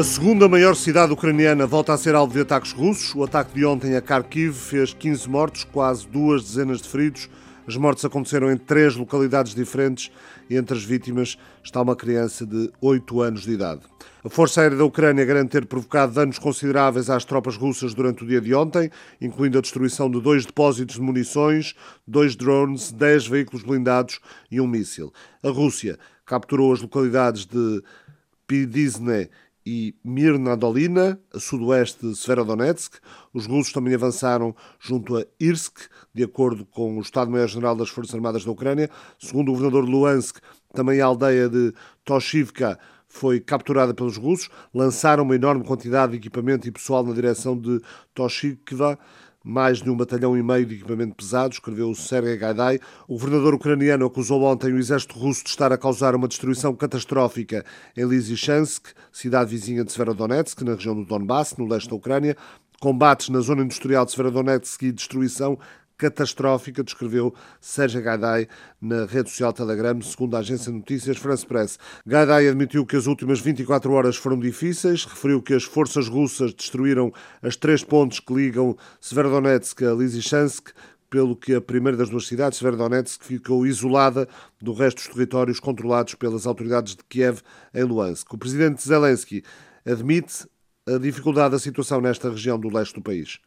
A segunda maior cidade ucraniana volta a ser alvo de ataques russos. O ataque de ontem a Kharkiv fez 15 mortos, quase duas dezenas de feridos. As mortes aconteceram em três localidades diferentes e entre as vítimas está uma criança de 8 anos de idade. A Força Aérea da Ucrânia garante ter provocado danos consideráveis às tropas russas durante o dia de ontem, incluindo a destruição de dois depósitos de munições, dois drones, dez veículos blindados e um míssil. A Rússia capturou as localidades de Pidizne e Mirna Dolina, a sudoeste de Severodonetsk. Os russos também avançaram junto a Irsk, de acordo com o Estado-Maior-General das Forças Armadas da Ucrânia. Segundo o governador de Luhansk, também a aldeia de Toshivka foi capturada pelos russos. Lançaram uma enorme quantidade de equipamento e pessoal na direção de Toshivka mais de um batalhão e meio de equipamento pesado, escreveu Sergei Gaidai. O governador ucraniano acusou ontem o exército russo de estar a causar uma destruição catastrófica em Lysychansk, cidade vizinha de Severodonetsk, na região do Donbass, no leste da Ucrânia. Combates na zona industrial de Severodonetsk e destruição catastrófica, descreveu Sérgio Gaidai na rede social Telegram, segundo a agência de notícias France Press. Gaidai admitiu que as últimas 24 horas foram difíceis, referiu que as forças russas destruíram as três pontes que ligam Severodonetsk a Lysychansk, pelo que a primeira das duas cidades, Severodonetsk, ficou isolada do resto dos territórios controlados pelas autoridades de Kiev em Luhansk. O presidente Zelensky admite a dificuldade da situação nesta região do leste do país.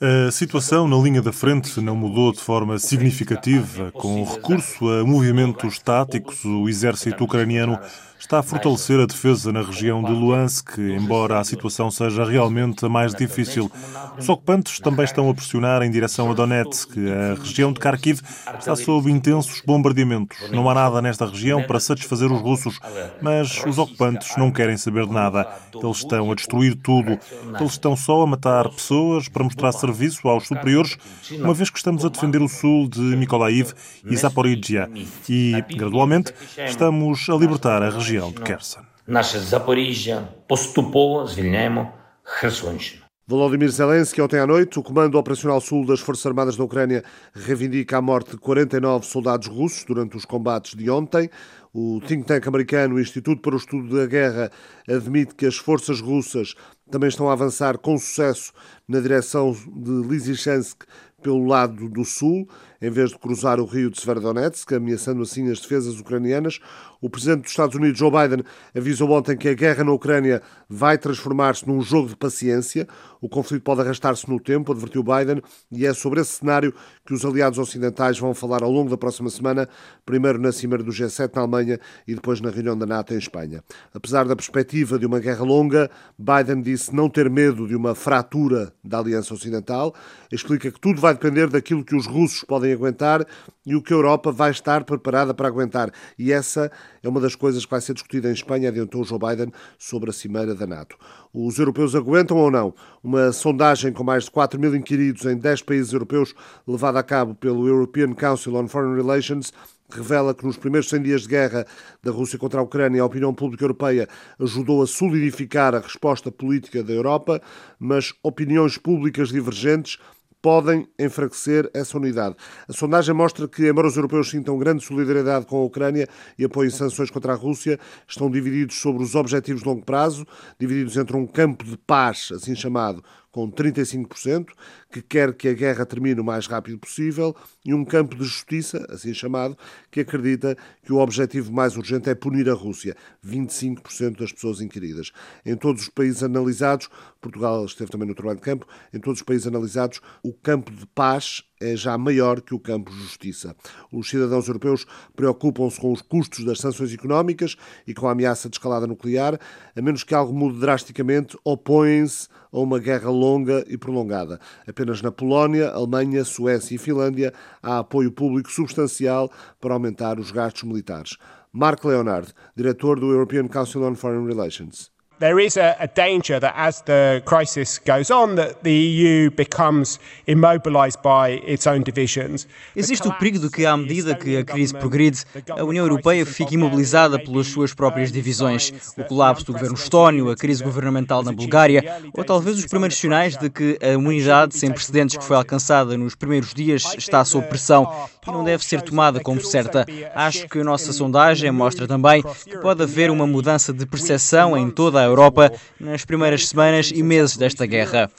A situação na linha da frente não mudou de forma significativa. Com recurso a movimentos táticos, o exército ucraniano está a fortalecer a defesa na região de Luhansk, embora a situação seja realmente a mais difícil. Os ocupantes também estão a pressionar em direção a Donetsk. A região de Kharkiv está sob intensos bombardeamentos. Não há nada nesta região para satisfazer os russos, mas os ocupantes não querem saber de nada. Eles estão a destruir tudo. Eles estão só a matar pessoas para mostrar serviço aos superiores, uma vez que estamos a defender o sul de Mykolaiv e Zaporizhia. E, gradualmente, estamos a libertar a região região de Kherson. Наше Запоріжжя поступово звільняємо Херсонщину. Volodymyr Zelensky, ontem à noite, o Comando Operacional Sul das Forças Armadas da Ucrânia reivindica a morte de 49 soldados russos durante os combates de ontem. O think tank americano, Instituto para o Estudo da Guerra, admite que as forças russas também estão a avançar com sucesso na direção de Lysychansk pelo lado do sul, em vez de cruzar o rio de Severodonetsk, ameaçando assim as defesas ucranianas. O presidente dos Estados Unidos, Joe Biden, avisou ontem que a guerra na Ucrânia vai transformar-se num jogo de paciência. O conflito pode arrastar-se no tempo, advertiu Biden, e é sobre esse cenário que os aliados ocidentais vão falar ao longo da próxima semana, primeiro na Cimeira do G7 na Alemanha e depois na reunião da NATO em Espanha. Apesar da perspectiva de uma guerra longa, Biden disse não ter medo de uma fratura da Aliança Ocidental. Explica que tudo vai depender daquilo que os russos podem aguentar e o que a Europa vai estar preparada para aguentar. E essa é uma das coisas que vai ser discutida em Espanha, adiantou Joe Biden, sobre a cimeira da NATO. Os europeus aguentam ou não? Uma sondagem com mais de 4 mil inquiridos em 10 países europeus, levada a cabo pelo European Council on Foreign Relations, revela que nos primeiros 100 dias de guerra da Rússia contra a Ucrânia, a opinião pública europeia ajudou a solidificar a resposta política da Europa, mas opiniões públicas divergentes podem enfraquecer essa unidade. A sondagem mostra que, embora os europeus sintam grande solidariedade com a Ucrânia e apoiem sanções contra a Rússia, estão divididos sobre os objetivos de longo prazo, divididos entre um campo de paz, assim chamado, com 35%, que quer que a guerra termine o mais rápido possível, e um campo de justiça, assim chamado, que acredita que o objetivo mais urgente é punir a Rússia, 25% das pessoas inquiridas. Em todos os países analisados, Portugal esteve também no trabalho de campo, em todos os países analisados, o campo de paz é já maior que o campo de justiça. Os cidadãos europeus preocupam-se com os custos das sanções económicas e com a ameaça de escalada nuclear, a menos que algo mude drasticamente, opõem-se a uma guerra longa e prolongada. Apenas na Polónia, Alemanha, Suécia e Finlândia há apoio público substancial para aumentar os gastos militares. Mark Leonard, diretor do European Council on Foreign Relations. There is a, a danger that as the crisis goes on, that the EU becomes immobilized by its own divisions. Existe o perigo de que, à medida que a crise progride, a União Europeia fique imobilizada pelas suas próprias divisões. O colapso do governo estónio, a crise governamental na Bulgária, ou talvez os primeiros sinais de que a unidade sem precedentes que foi alcançada nos primeiros dias está sob pressão e não deve ser tomada como certa. Acho que a nossa sondagem mostra também que pode haver uma mudança de percepção em toda a Europa nas primeiras semanas e meses desta guerra.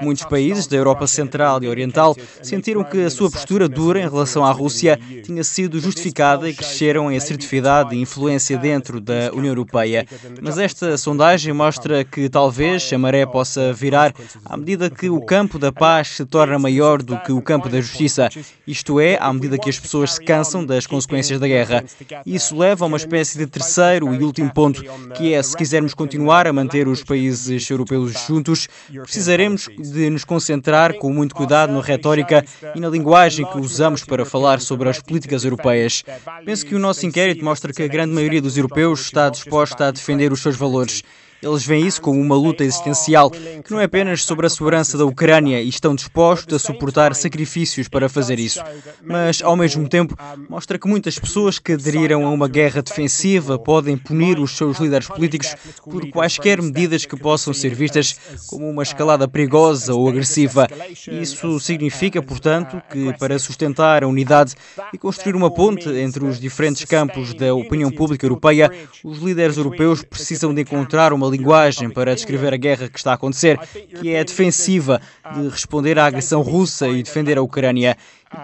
Muitos países da Europa Central e Oriental sentiram que a sua postura dura em relação à Rússia tinha sido justificada e cresceram em assertividade e influência dentro da União Europeia. Mas esta sondagem mostra que talvez a maré possa virar à medida que o campo da paz se torna maior do que o campo da justiça, isto é, à medida que as pessoas se cansam das consequências da guerra. Isso leva a uma espécie de terceiro e último ponto, que é se quisermos continuar a manter os países europeus juntos, precisaremos de nos concentrar com muito cuidado na retórica e na linguagem que usamos para falar sobre as políticas europeias. Penso que o nosso inquérito mostra que a grande maioria dos europeus está disposta a defender os seus valores. Eles veem isso como uma luta existencial, que não é apenas sobre a segurança da Ucrânia e estão dispostos a suportar sacrifícios para fazer isso, mas, ao mesmo tempo, mostra que muitas pessoas que aderiram a uma guerra defensiva podem punir os seus líderes políticos por quaisquer medidas que possam ser vistas como uma escalada perigosa ou agressiva. Isso significa, portanto, que para sustentar a unidade e construir uma ponte entre os diferentes campos da opinião pública europeia, os líderes europeus precisam de encontrar uma linguagem para descrever a guerra que está a acontecer, que é defensiva de responder à agressão russa e defender a Ucrânia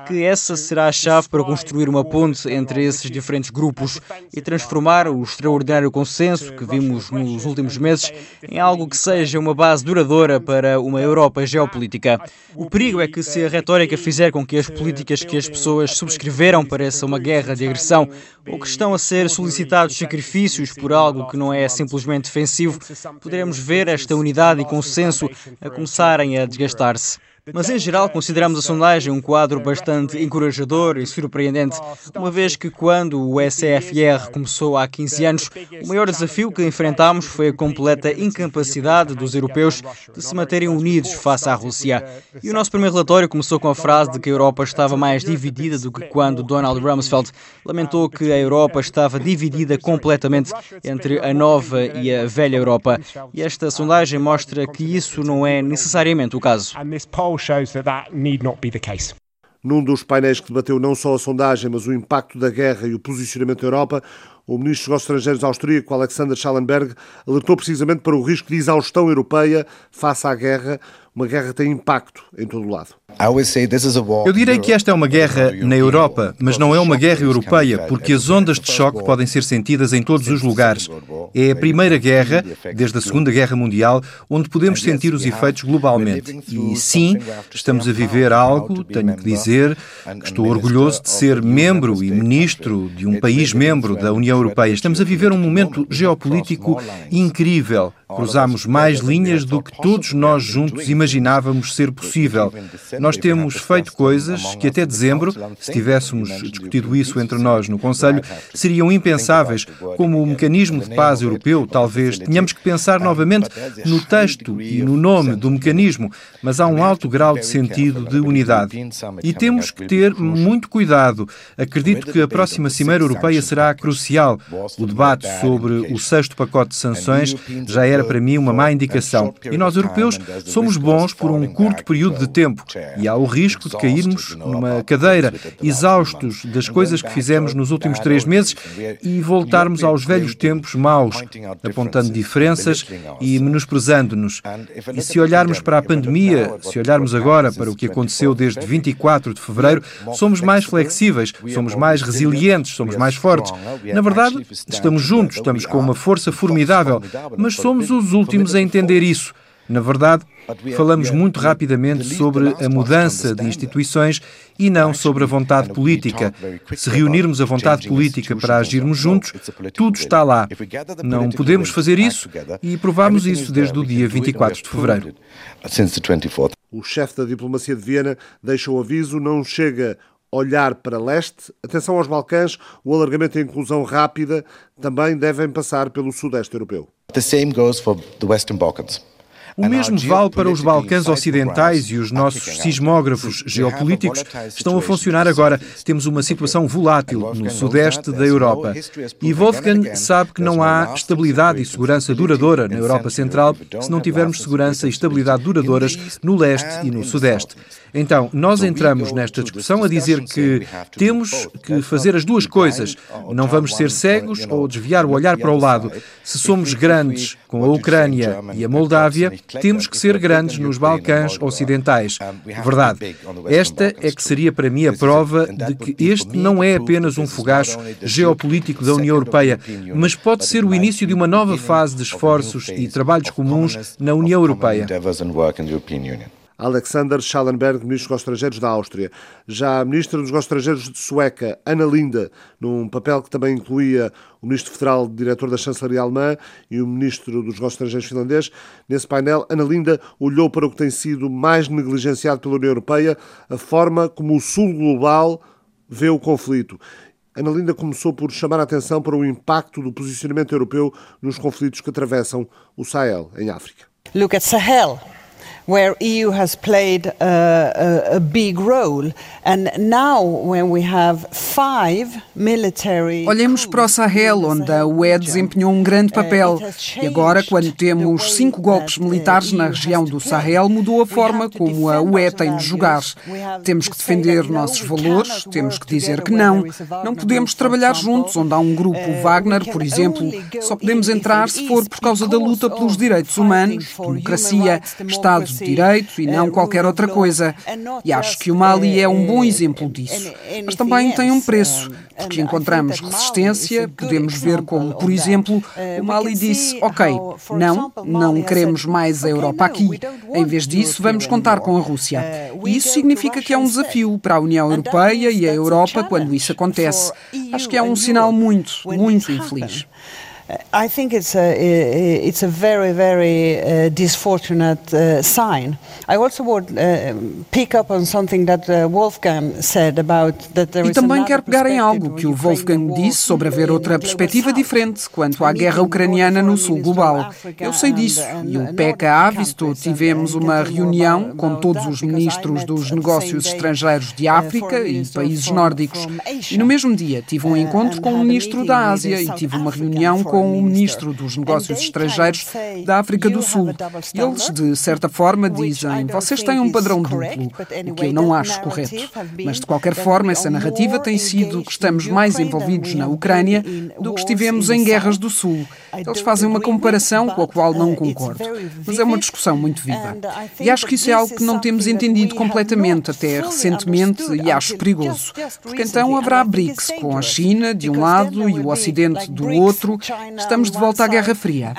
que essa será a chave para construir uma ponte entre esses diferentes grupos e transformar o extraordinário consenso que vimos nos últimos meses em algo que seja uma base duradoura para uma Europa geopolítica. O perigo é que se a retórica fizer com que as políticas que as pessoas subscreveram pareçam uma guerra de agressão ou que estão a ser solicitados sacrifícios por algo que não é simplesmente defensivo, poderemos ver esta unidade e consenso a começarem a desgastar-se. Mas, em geral, consideramos a sondagem um quadro bastante encorajador e surpreendente, uma vez que, quando o SFR começou há 15 anos, o maior desafio que enfrentámos foi a completa incapacidade dos europeus de se manterem unidos face à Rússia. E o nosso primeiro relatório começou com a frase de que a Europa estava mais dividida do que quando Donald Rumsfeld lamentou que a Europa estava dividida completamente entre a nova e a velha Europa. E esta sondagem mostra que isso não é necessariamente o caso poll shows that that need not be the case. Num dos painéis que debateu não só a sondagem, mas o impacto da guerra e o posicionamento da Europa, o ministro dos Negócios Estrangeiros austríaco Alexander Schallenberg alertou precisamente para o risco de exaustão europeia face à guerra. Uma guerra tem impacto em todo o lado. Eu direi que esta é uma guerra na Europa, mas não é uma guerra europeia, porque as ondas de choque podem ser sentidas em todos os lugares. É a primeira guerra, desde a Segunda Guerra Mundial, onde podemos sentir os efeitos globalmente. E sim, estamos a viver algo, tenho que dizer, que estou orgulhoso de ser membro e ministro de um país membro da União Europeia. Estamos a viver um momento geopolítico incrível. Cruzamos mais linhas do que todos nós juntos imaginávamos ser possível. Nós temos feito coisas que até dezembro, se tivéssemos discutido isso entre nós no Conselho, seriam impensáveis, como o mecanismo de paz europeu. Talvez tenhamos que pensar novamente no texto e no nome do mecanismo, mas há um alto grau de sentido de unidade. E temos que ter muito cuidado. Acredito que a próxima Cimeira Europeia será crucial. O debate sobre o sexto pacote de sanções já era para mim uma má indicação. E nós, europeus, somos bons por um curto período de tempo e há o risco de cairmos numa cadeira, exaustos das coisas que fizemos nos últimos três meses e voltarmos aos velhos tempos maus, apontando diferenças e menosprezando-nos. E se olharmos para a pandemia, se olharmos agora para o que aconteceu desde 24 de fevereiro, somos mais flexíveis, somos mais resilientes, somos mais fortes. Na verdade, estamos juntos, estamos com uma força formidável, mas somos os últimos a entender isso. Na verdade, falamos muito rapidamente sobre a mudança de instituições e não sobre a vontade política. Se reunirmos a vontade política para agirmos juntos, tudo está lá. Não podemos fazer isso e provamos isso desde o dia 24 de fevereiro. O chefe da diplomacia de Viena deixa o aviso: não chega olhar para leste. Atenção aos Balcãs, o alargamento e a inclusão rápida também devem passar pelo sudeste europeu. The same goes for the Western Balkans. O mesmo vale para os Balcãs Ocidentais e os nossos sismógrafos geopolíticos estão a funcionar agora. Temos uma situação volátil no sudeste da Europa. E Wolfgang sabe que não há estabilidade e segurança duradoura na Europa Central se não tivermos segurança e estabilidade duradouras no leste e no sudeste. Então, nós entramos nesta discussão a dizer que temos que fazer as duas coisas. Não vamos ser cegos ou desviar o olhar para o lado. Se somos grandes com a Ucrânia e a Moldávia, temos que ser grandes nos Balcãs Ocidentais. Verdade. Esta é que seria para mim a prova de que este não é apenas um fogacho geopolítico da União Europeia, mas pode ser o início de uma nova fase de esforços e trabalhos comuns na União Europeia. Alexander Schallenberg, ministro dos Estrangeiros da Áustria. Já a ministra dos Estrangeiros de Sueca, Ana Linda, num papel que também incluía o ministro federal, diretor da chancelaria alemã e o ministro dos Estrangeiros finlandês. Nesse painel, Ana Linda olhou para o que tem sido mais negligenciado pela União Europeia, a forma como o Sul global vê o conflito. Ana Linda começou por chamar a atenção para o impacto do posicionamento europeu nos conflitos que atravessam o Sahel, em África. Look at Sahel where EU has played a, a, a, big role. And now when we have five military Olhemos para o Sahel, onde a UE desempenhou um grande uh, papel. E agora, quando temos cinco golpes uh, militares na região do Sahel, mudou a forma como a UE tem de jogar. Temos que defender nossos valores, temos que dizer que não. Não podemos trabalhar juntos, onde há um grupo uh, Wagner, por exemplo. Só podemos entrar se for por causa da luta pelos direitos humanos, democracia, Estado Direito e não qualquer outra coisa. E acho que o Mali é um bom exemplo disso. Mas também tem um preço, porque encontramos resistência, podemos ver como, por exemplo, o Mali disse: Ok, não, não queremos mais a Europa aqui. Em vez disso, vamos contar com a Rússia. E isso significa que é um desafio para a União Europeia e a Europa quando isso acontece. Acho que é um sinal muito, muito infeliz. I think it's a, it's a very, very uh, disfortunate uh, sign. I also would uh, pick up on something that uh, Wolfgang said about that there E também quero pegar em algo que o Wolfgang disse sobre haver outra perspectiva diferente quanto à guerra ucraniana no sul global. Eu sei disso e o PECA Avisto tivemos uma reunião com todos os ministros dos negócios estrangeiros de África e países nórdicos. E no mesmo dia tive um encontro com o ministro da Ásia e tive uma reunião com com o ministro dos Negócios Estrangeiros da África do Sul. Eles, de certa forma, dizem: vocês têm um padrão duplo, o que eu não acho correto. Mas, de qualquer forma, essa narrativa tem sido que estamos mais envolvidos na Ucrânia do que estivemos em guerras do Sul. Eles fazem uma comparação com a qual não concordo. Mas é uma discussão muito viva. E acho que isso é algo que não temos entendido completamente até recentemente e acho perigoso. Porque então haverá BRICS, com a China de um lado e o Ocidente do outro, Estamos de volta à Guerra Fria.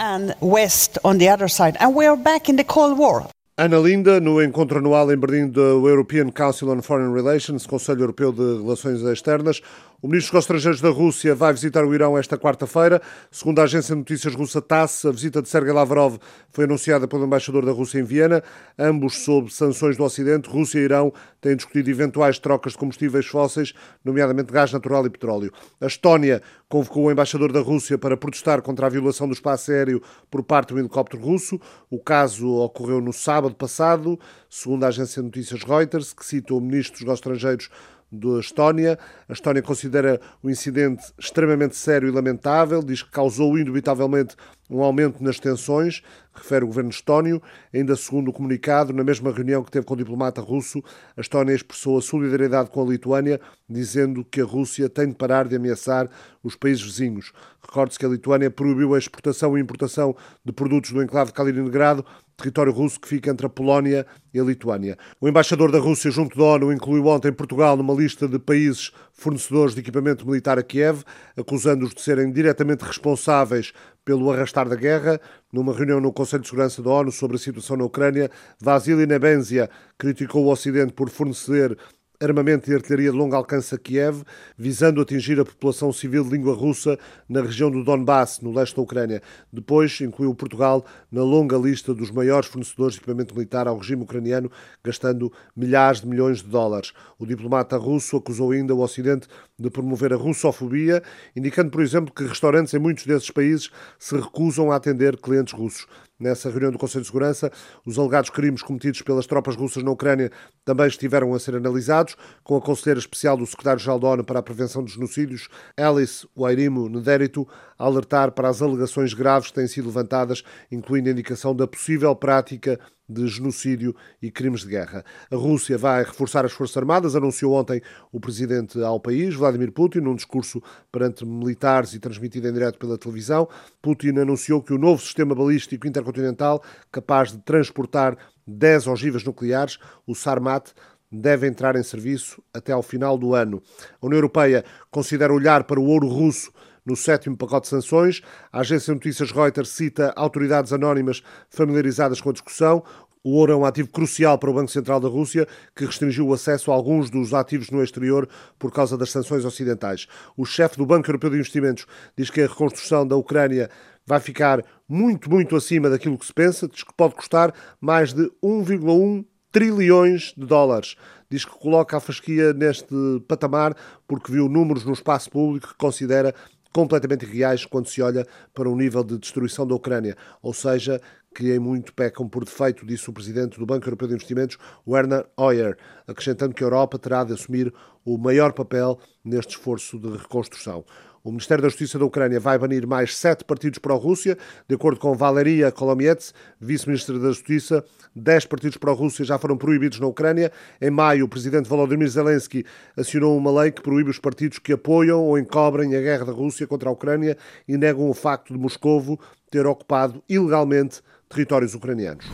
Ana Linda, no encontro anual em Berlim do European Council on Foreign Relations, Conselho Europeu de Relações Externas, o ministro dos Estrangeiros da Rússia vai visitar o Irão esta quarta-feira. Segundo a agência de notícias russa TASS, a visita de Sergei Lavrov foi anunciada pelo embaixador da Rússia em Viena, ambos sob sanções do Ocidente. Rússia e Irão têm discutido eventuais trocas de combustíveis fósseis, nomeadamente gás natural e petróleo. A Estónia convocou o embaixador da Rússia para protestar contra a violação do espaço aéreo por parte do helicóptero russo. O caso ocorreu no sábado passado, segundo a agência de notícias Reuters, que cita o ministro dos Estrangeiros da Estónia. A Estónia considera o incidente extremamente sério e lamentável, diz que causou indubitavelmente um aumento nas tensões, refere o governo estónio. Ainda segundo o comunicado, na mesma reunião que teve com o diplomata russo, a Estónia expressou a solidariedade com a Lituânia, dizendo que a Rússia tem de parar de ameaçar os países vizinhos. Recorde-se que a Lituânia proibiu a exportação e importação de produtos do enclave de Kaliningrado, território russo que fica entre a Polónia e a Lituânia. O embaixador da Rússia junto da ONU incluiu ontem Portugal numa lista de países fornecedores de equipamento militar a Kiev, acusando-os de serem diretamente responsáveis pelo arrastar da guerra. Numa reunião no Conselho de Segurança da ONU sobre a situação na Ucrânia, Vasily Nebenzia criticou o Ocidente por fornecer armamento e artilharia de longo alcance a Kiev, visando atingir a população civil de língua russa na região do Donbass, no leste da Ucrânia. Depois incluiu Portugal na longa lista dos maiores fornecedores de equipamento militar ao regime ucraniano, gastando milhares de milhões de dólares. O diplomata russo acusou ainda o Ocidente de promover a russofobia, indicando, por exemplo, que restaurantes em muitos desses países se recusam a atender clientes russos. Nessa reunião do Conselho de Segurança, os alegados crimes cometidos pelas tropas russas na Ucrânia também estiveram a ser analisados, com a conselheira especial do secretário-geral da ONU para a Prevenção dos Genocídios, Alice Wairimu Nederito, a alertar para as alegações graves que têm sido levantadas, incluindo a indicação da possível prática de genocídio e crimes de guerra. A Rússia vai reforçar as Forças Armadas, anunciou ontem o presidente ao país, Vladimir Putin, num discurso perante militares e transmitido em direto pela televisão. Putin anunciou que o novo sistema balístico intercontinental, capaz de transportar 10 ogivas nucleares, o Sarmat, deve entrar em serviço até ao final do ano. A União Europeia considera olhar para o ouro russo no sétimo pacote de sanções. A agência de notícias Reuters cita autoridades anónimas familiarizadas com a discussão. O ouro é um ativo crucial para o Banco Central da Rússia, que restringiu o acesso a alguns dos ativos no exterior por causa das sanções ocidentais. O chefe do Banco Europeu de Investimentos diz que a reconstrução da Ucrânia vai ficar muito, muito acima daquilo que se pensa, diz que pode custar mais de 1,1 trilhões de dólares. Diz que coloca a fasquia neste patamar porque viu números no espaço público que considera completamente irreais quando se olha para o nível de destruição da Ucrânia, ou seja, que em muito pecam por defeito, disse o presidente do Banco Europeu de Investimentos, Werner Hoyer, acrescentando que a Europa terá de assumir o maior papel neste esforço de reconstrução. O Ministério da Justiça da Ucrânia vai banir mais sete partidos pró-Rússia. De acordo com Valeria Kolomiets, vice-ministra da Justiça, dez partidos pró-Rússia já foram proibidos na Ucrânia. Em maio, o presidente Volodymyr Zelensky assinou uma lei que proíbe os partidos que apoiam ou encobrem a guerra da Rússia contra a Ucrânia e negam o facto de Moscovo ter ocupado ilegalmente territórios ucranianos.